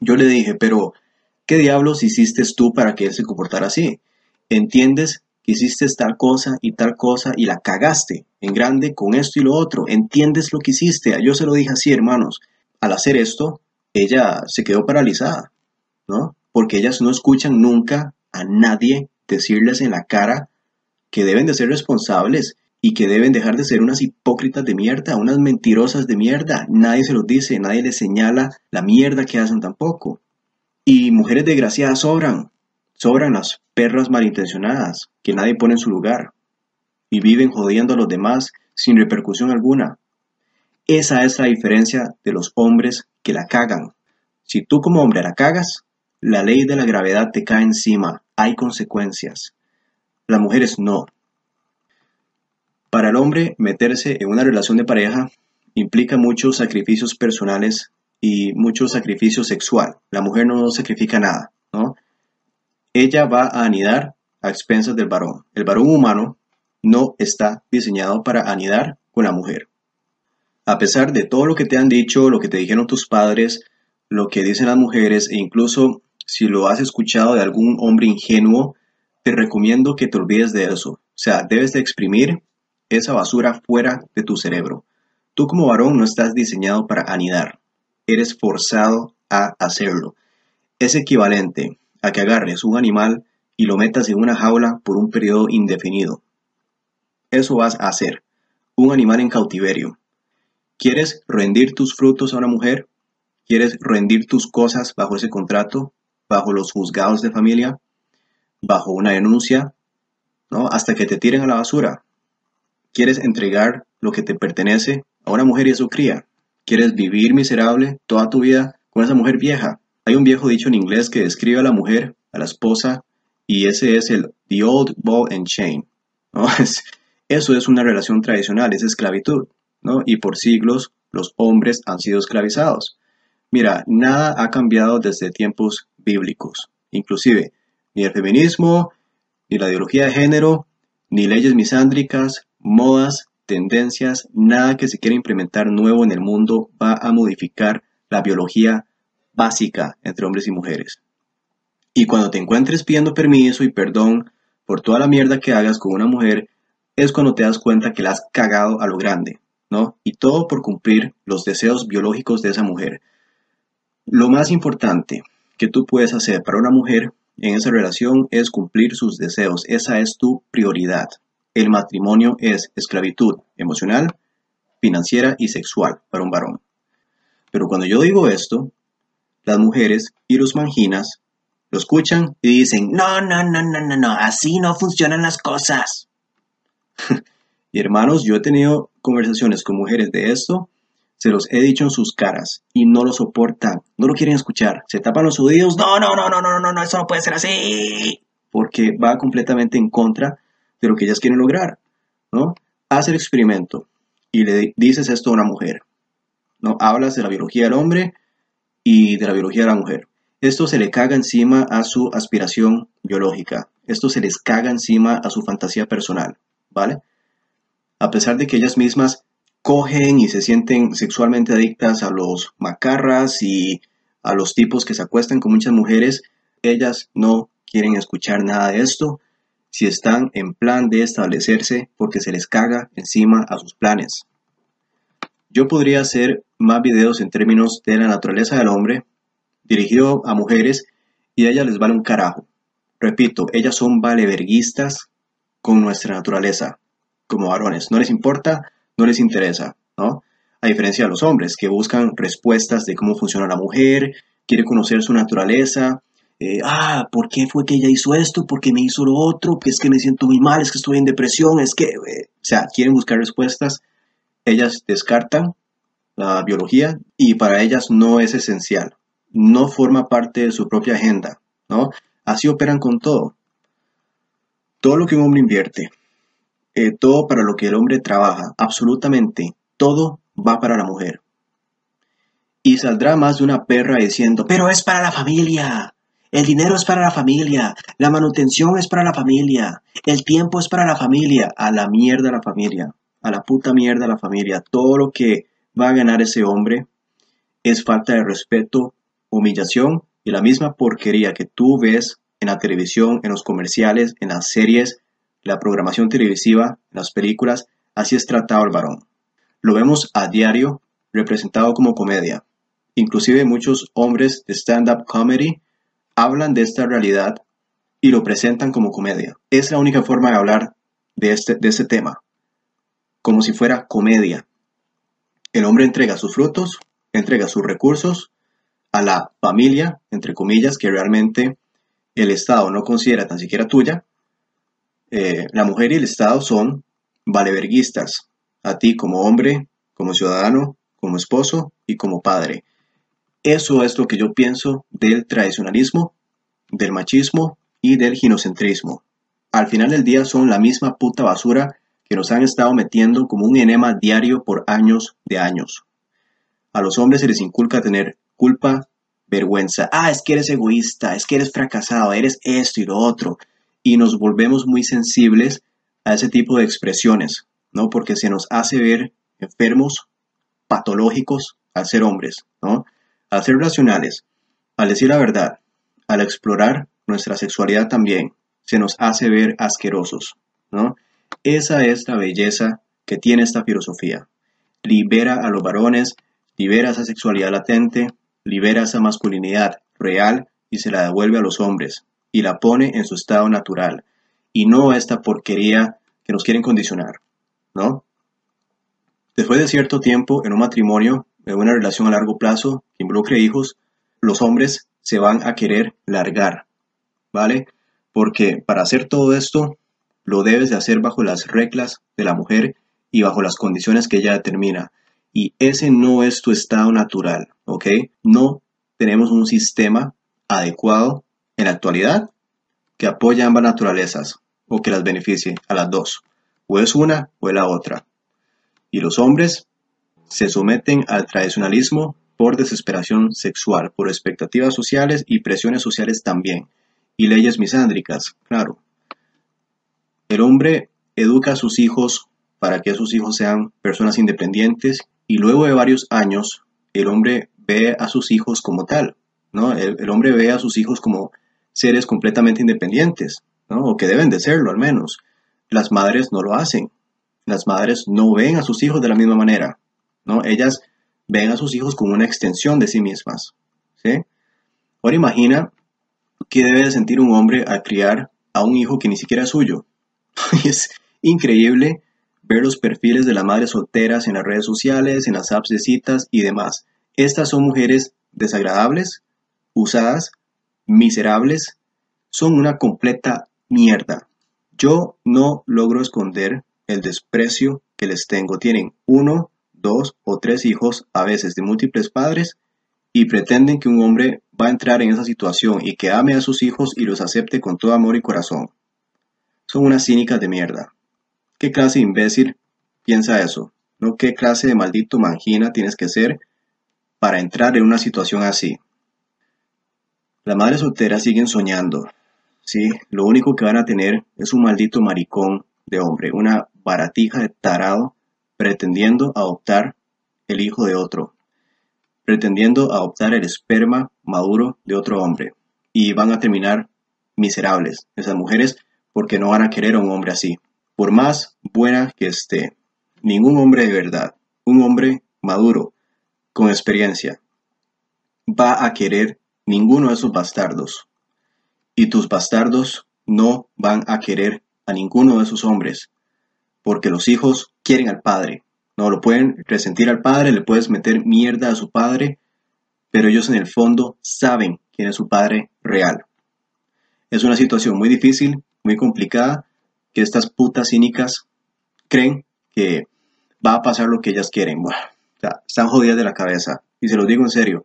Yo le dije, pero, ¿qué diablos hiciste tú para que él se comportara así? ¿Entiendes que hiciste tal cosa y tal cosa y la cagaste en grande con esto y lo otro? ¿Entiendes lo que hiciste? Yo se lo dije así, hermanos. Al hacer esto, ella se quedó paralizada, ¿no? Porque ellas no escuchan nunca a nadie decirles en la cara que deben de ser responsables y que deben dejar de ser unas hipócritas de mierda, unas mentirosas de mierda. Nadie se los dice, nadie les señala la mierda que hacen tampoco. Y mujeres desgraciadas sobran, sobran las perras malintencionadas que nadie pone en su lugar y viven jodiendo a los demás sin repercusión alguna. Esa es la diferencia de los hombres que la cagan. Si tú como hombre la cagas, la ley de la gravedad te cae encima, hay consecuencias. Las mujeres no. Para el hombre, meterse en una relación de pareja implica muchos sacrificios personales y mucho sacrificio sexual. La mujer no sacrifica nada, ¿no? Ella va a anidar a expensas del varón. El varón humano no está diseñado para anidar con la mujer. A pesar de todo lo que te han dicho, lo que te dijeron tus padres, lo que dicen las mujeres e incluso si lo has escuchado de algún hombre ingenuo, te recomiendo que te olvides de eso. O sea, debes de exprimir esa basura fuera de tu cerebro. Tú como varón no estás diseñado para anidar. Eres forzado a hacerlo. Es equivalente a que agarres un animal y lo metas en una jaula por un periodo indefinido. Eso vas a hacer. Un animal en cautiverio. ¿Quieres rendir tus frutos a una mujer? ¿Quieres rendir tus cosas bajo ese contrato? ¿Bajo los juzgados de familia? bajo una denuncia, ¿no? Hasta que te tiren a la basura. Quieres entregar lo que te pertenece a una mujer y a su cría. Quieres vivir miserable toda tu vida con esa mujer vieja. Hay un viejo dicho en inglés que describe a la mujer, a la esposa, y ese es el the old ball and chain. ¿no? eso es una relación tradicional, es esclavitud, ¿no? Y por siglos los hombres han sido esclavizados. Mira, nada ha cambiado desde tiempos bíblicos. Inclusive, ni el feminismo, ni la ideología de género, ni leyes misándricas, modas, tendencias, nada que se quiera implementar nuevo en el mundo va a modificar la biología básica entre hombres y mujeres. Y cuando te encuentres pidiendo permiso y perdón por toda la mierda que hagas con una mujer, es cuando te das cuenta que la has cagado a lo grande, ¿no? Y todo por cumplir los deseos biológicos de esa mujer. Lo más importante que tú puedes hacer para una mujer en esa relación es cumplir sus deseos. Esa es tu prioridad. El matrimonio es esclavitud emocional, financiera y sexual para un varón. Pero cuando yo digo esto, las mujeres y los manginas lo escuchan y dicen, no, no, no, no, no, no, así no funcionan las cosas. y hermanos, yo he tenido conversaciones con mujeres de esto Se los he dicho en sus caras y no lo soportan, no lo quieren escuchar. Se tapan los oídos. No, no, no, no, no, no, no, eso no puede ser así. Porque va completamente en contra de lo que ellas quieren lograr, ¿no? Haz el experimento y le dices esto a una mujer, ¿no? Hablas de la biología del hombre y de la biología de la mujer. Esto se le caga encima a su aspiración biológica. Esto se les caga encima a su fantasía personal, ¿vale? A pesar de que ellas mismas cogen y se sienten sexualmente adictas a los macarras y a los tipos que se acuestan con muchas mujeres, ellas no quieren escuchar nada de esto si están en plan de establecerse porque se les caga encima a sus planes. Yo podría hacer más videos en términos de la naturaleza del hombre, dirigido a mujeres, y a ellas les vale un carajo. Repito, ellas son valeverguistas con nuestra naturaleza, como varones. No les importa no les interesa, ¿no? A diferencia de los hombres, que buscan respuestas de cómo funciona la mujer, quiere conocer su naturaleza, eh, ah, ¿por qué fue que ella hizo esto? ¿Por qué me hizo lo otro? Que es que me siento muy mal, es que estoy en depresión, es que, eh", o sea, quieren buscar respuestas, ellas descartan la biología y para ellas no es esencial, no forma parte de su propia agenda, ¿no? Así operan con todo. Todo lo que un hombre invierte, eh, todo para lo que el hombre trabaja, absolutamente todo va para la mujer. Y saldrá más de una perra diciendo, pero es para la familia, el dinero es para la familia, la manutención es para la familia, el tiempo es para la familia, a la mierda la familia, a la puta mierda la familia. Todo lo que va a ganar ese hombre es falta de respeto, humillación y la misma porquería que tú ves en la televisión, en los comerciales, en las series, la programación televisiva, las películas, así es tratado el varón. Lo vemos a diario representado como comedia. Inclusive muchos hombres de stand-up comedy hablan de esta realidad y lo presentan como comedia. Es la única forma de hablar de este, de este tema, como si fuera comedia. El hombre entrega sus frutos, entrega sus recursos a la familia, entre comillas, que realmente el Estado no considera tan siquiera tuya, eh, la mujer y el Estado son valeverguistas, a ti como hombre, como ciudadano, como esposo y como padre. Eso es lo que yo pienso del tradicionalismo, del machismo y del ginocentrismo. Al final del día son la misma puta basura que nos han estado metiendo como un enema diario por años de años. A los hombres se les inculca tener culpa, vergüenza. Ah, es que eres egoísta, es que eres fracasado, eres esto y lo otro y nos volvemos muy sensibles a ese tipo de expresiones, ¿no? Porque se nos hace ver enfermos, patológicos al ser hombres, ¿no? Al ser racionales, al decir la verdad, al explorar nuestra sexualidad también, se nos hace ver asquerosos, ¿no? Esa es la belleza que tiene esta filosofía. Libera a los varones, libera esa sexualidad latente, libera esa masculinidad real y se la devuelve a los hombres, y la pone en su estado natural y no esta porquería que nos quieren condicionar, ¿no? Después de cierto tiempo en un matrimonio, en una relación a largo plazo que involucre hijos, los hombres se van a querer largar, ¿vale? Porque para hacer todo esto lo debes de hacer bajo las reglas de la mujer y bajo las condiciones que ella determina. Y ese no es tu estado natural, ¿ok? No tenemos un sistema adecuado en la actualidad que apoya ambas naturalezas o que las beneficie a las dos. O es una o es la otra. Y los hombres se someten al tradicionalismo por desesperación sexual, por expectativas sociales y presiones sociales también. Y leyes misándricas, claro. El hombre educa a sus hijos para que sus hijos sean personas independientes y luego de varios años el hombre ve a sus hijos como tal, ¿no? El, el hombre ve a sus hijos como seres completamente independientes, ¿no? o que deben de serlo al menos. Las madres no lo hacen. Las madres no ven a sus hijos de la misma manera. ¿no? Ellas ven a sus hijos como una extensión de sí mismas. ¿sí? Ahora imagina qué debe de sentir un hombre al criar a un hijo que ni siquiera es suyo. es increíble ver los perfiles de las madres solteras en las redes sociales, en las apps de citas y demás. Estas son mujeres desagradables, usadas miserables, son una completa mierda. Yo no logro esconder el desprecio que les tengo. Tienen uno, dos o tres hijos, a veces de múltiples padres, y pretenden que un hombre va a entrar en esa situación y que ame a sus hijos y los acepte con todo amor y corazón. Son unas cínicas de mierda. ¿Qué clase de imbécil piensa eso? ¿No qué clase de maldito mangina tienes que ser para entrar en una situación así? Las madres solteras siguen soñando. Sí, lo único que van a tener es un maldito maricón de hombre, una baratija de tarado pretendiendo adoptar el hijo de otro, pretendiendo adoptar el esperma maduro de otro hombre. Y van a terminar miserables esas mujeres porque no van a querer a un hombre así. Por más buena que esté, ningún hombre de verdad, un hombre maduro, con experiencia, va a querer ninguno de esos bastardos. Y tus bastardos no van a querer a ninguno de esos hombres, porque los hijos quieren al padre. No lo pueden resentir al padre, le puedes meter mierda a su padre, pero ellos en el fondo saben quién es su padre real. Es una situación muy difícil, muy complicada, que estas putas cínicas creen que va a pasar lo que ellas quieren. Bueno, están jodidas de la cabeza. Y se los digo en serio.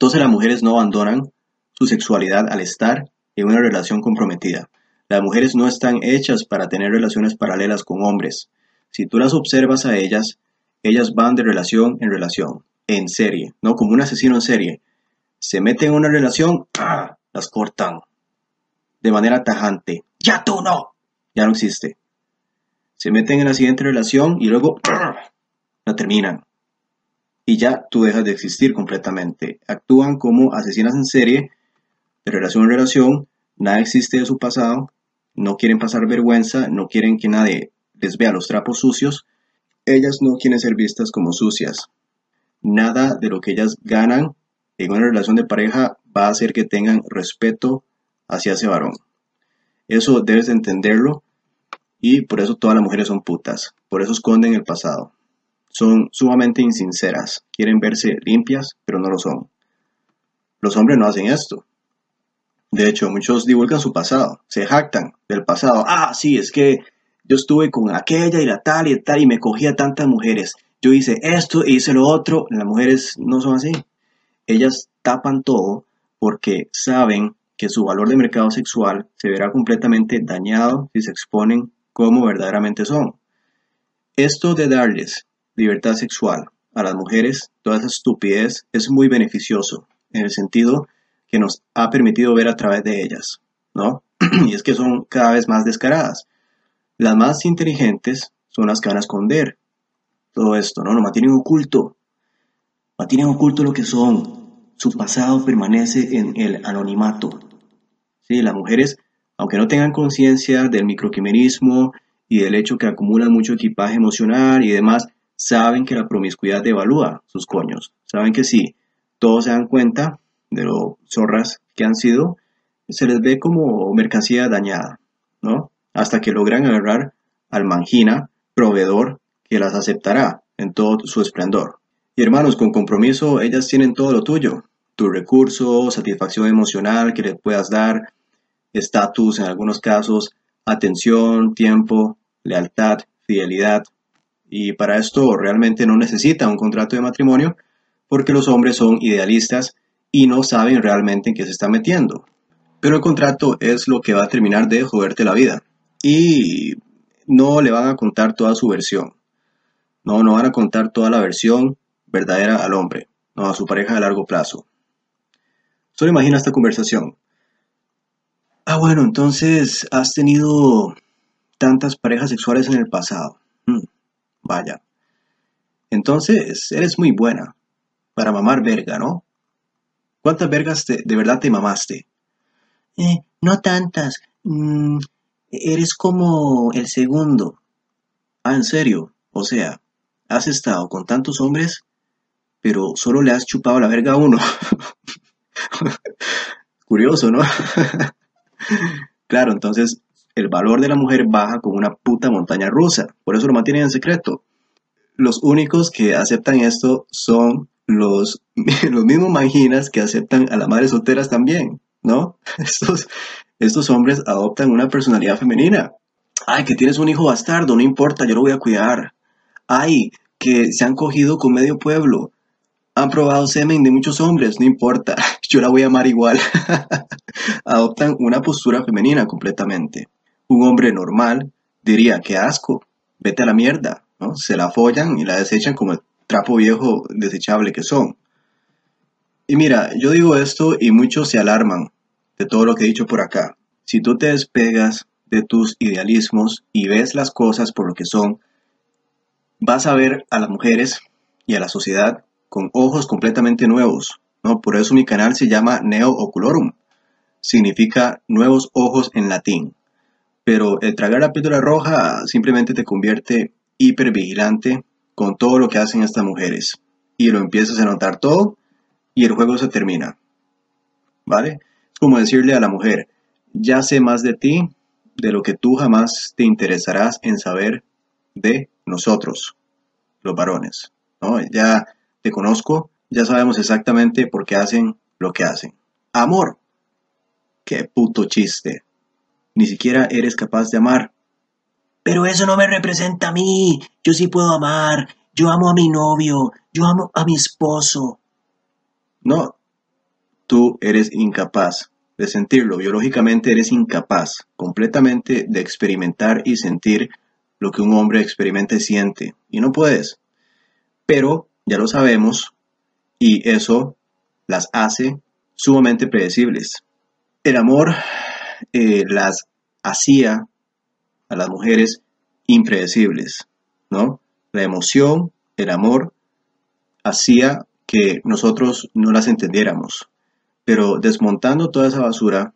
Entonces las mujeres no abandonan su sexualidad al estar en una relación comprometida. Las mujeres no están hechas para tener relaciones paralelas con hombres. Si tú las observas a ellas, ellas van de relación en relación, en serie, no como un asesino en serie. Se meten en una relación, ¡ah! las cortan de manera tajante. Ya tú no, ya no existe. Se meten en la siguiente relación y luego ¡ah! la terminan. Y ya tú dejas de existir completamente. Actúan como asesinas en serie, de relación en relación, nada existe de su pasado, no quieren pasar vergüenza, no quieren que nadie les vea los trapos sucios, ellas no quieren ser vistas como sucias. Nada de lo que ellas ganan en una relación de pareja va a hacer que tengan respeto hacia ese varón. Eso debes entenderlo y por eso todas las mujeres son putas, por eso esconden el pasado. Son sumamente insinceras, quieren verse limpias, pero no lo son. Los hombres no hacen esto. De hecho, muchos divulgan su pasado, se jactan del pasado. Ah, sí, es que yo estuve con aquella y la tal y tal y me cogía tantas mujeres. Yo hice esto e hice lo otro. Las mujeres no son así. Ellas tapan todo porque saben que su valor de mercado sexual se verá completamente dañado si se exponen como verdaderamente son. Esto de darles libertad sexual a las mujeres, toda esa estupidez, es muy beneficioso en el sentido que nos ha permitido ver a través de ellas, ¿no? y es que son cada vez más descaradas. Las más inteligentes son las que van a esconder todo esto, ¿no? Lo mantienen oculto. Mantienen oculto lo que son. Su pasado permanece en el anonimato. Sí, las mujeres, aunque no tengan conciencia del microquimerismo y del hecho que acumulan mucho equipaje emocional y demás, saben que la promiscuidad devalúa sus coños. Saben que si todos se dan cuenta, de los zorras que han sido, se les ve como mercancía dañada, ¿no? Hasta que logran agarrar al mangina, proveedor, que las aceptará en todo su esplendor. Y hermanos, con compromiso, ellas tienen todo lo tuyo, tu recurso, satisfacción emocional que les puedas dar, estatus en algunos casos, atención, tiempo, lealtad, fidelidad. Y para esto realmente no necesita un contrato de matrimonio, porque los hombres son idealistas y no saben realmente en qué se está metiendo. Pero el contrato es lo que va a terminar de joderte la vida. Y no le van a contar toda su versión. No, no van a contar toda la versión verdadera al hombre, no a su pareja a largo plazo. Solo imagina esta conversación. Ah, bueno, entonces has tenido tantas parejas sexuales en el pasado. Vaya. Entonces, eres muy buena para mamar verga, ¿no? ¿Cuántas vergas de verdad te mamaste? Eh, no tantas. Mm, eres como el segundo. Ah, ¿en serio? O sea, has estado con tantos hombres, pero solo le has chupado la verga a uno. Curioso, ¿no? claro, entonces el valor de la mujer baja como una puta montaña rusa. Por eso lo mantienen en secreto. Los únicos que aceptan esto son los, los mismos manginas que aceptan a las madres solteras también, ¿no? Estos, estos hombres adoptan una personalidad femenina. Ay, que tienes un hijo bastardo, no importa, yo lo voy a cuidar. Ay, que se han cogido con medio pueblo. Han probado semen de muchos hombres, no importa, yo la voy a amar igual. Adoptan una postura femenina completamente. Un hombre normal diría, qué asco, vete a la mierda, ¿no? Se la follan y la desechan como el trapo viejo desechable que son. Y mira, yo digo esto y muchos se alarman de todo lo que he dicho por acá. Si tú te despegas de tus idealismos y ves las cosas por lo que son, vas a ver a las mujeres y a la sociedad con ojos completamente nuevos. ¿no? Por eso mi canal se llama Neo Oculorum. Significa nuevos ojos en latín. Pero el tragar la píldora roja simplemente te convierte hipervigilante con todo lo que hacen estas mujeres. Y lo empiezas a notar todo y el juego se termina. ¿Vale? Es como decirle a la mujer, ya sé más de ti de lo que tú jamás te interesarás en saber de nosotros, los varones. ¿no? Ya te conozco, ya sabemos exactamente por qué hacen lo que hacen. Amor. Qué puto chiste. Ni siquiera eres capaz de amar. Pero eso no me representa a mí. Yo sí puedo amar. Yo amo a mi novio. Yo amo a mi esposo. No, tú eres incapaz de sentirlo. Biológicamente eres incapaz completamente de experimentar y sentir lo que un hombre experimenta y siente. Y no puedes. Pero ya lo sabemos y eso las hace sumamente predecibles. El amor eh, las hacía a las mujeres impredecibles, ¿no? La emoción, el amor, hacía que nosotros no las entendiéramos. Pero desmontando toda esa basura,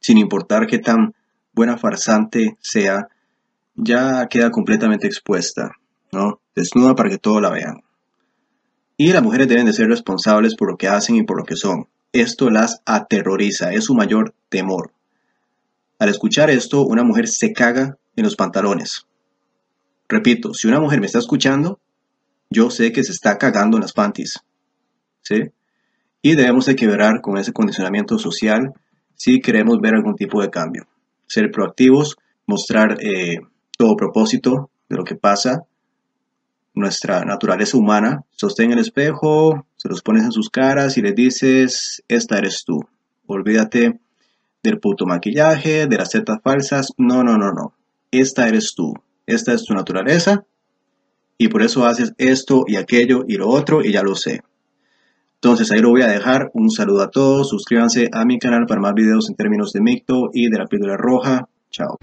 sin importar qué tan buena farsante sea, ya queda completamente expuesta, ¿no? Desnuda para que todos la vean. Y las mujeres deben de ser responsables por lo que hacen y por lo que son. Esto las aterroriza, es su mayor temor. Al escuchar esto, una mujer se caga en los pantalones. Repito, si una mujer me está escuchando, yo sé que se está cagando en las panties. ¿Sí? Y debemos de quebrar con ese condicionamiento social si queremos ver algún tipo de cambio. Ser proactivos, mostrar eh, todo propósito de lo que pasa, nuestra naturaleza humana. Sostén el espejo, se los pones en sus caras y les dices, esta eres tú. Olvídate del puto maquillaje, de las setas falsas. No, no, no, no. Esta eres tú. Esta es tu naturaleza. Y por eso haces esto y aquello y lo otro y ya lo sé. Entonces ahí lo voy a dejar. Un saludo a todos. Suscríbanse a mi canal para más videos en términos de micto y de la píldora roja. Chao.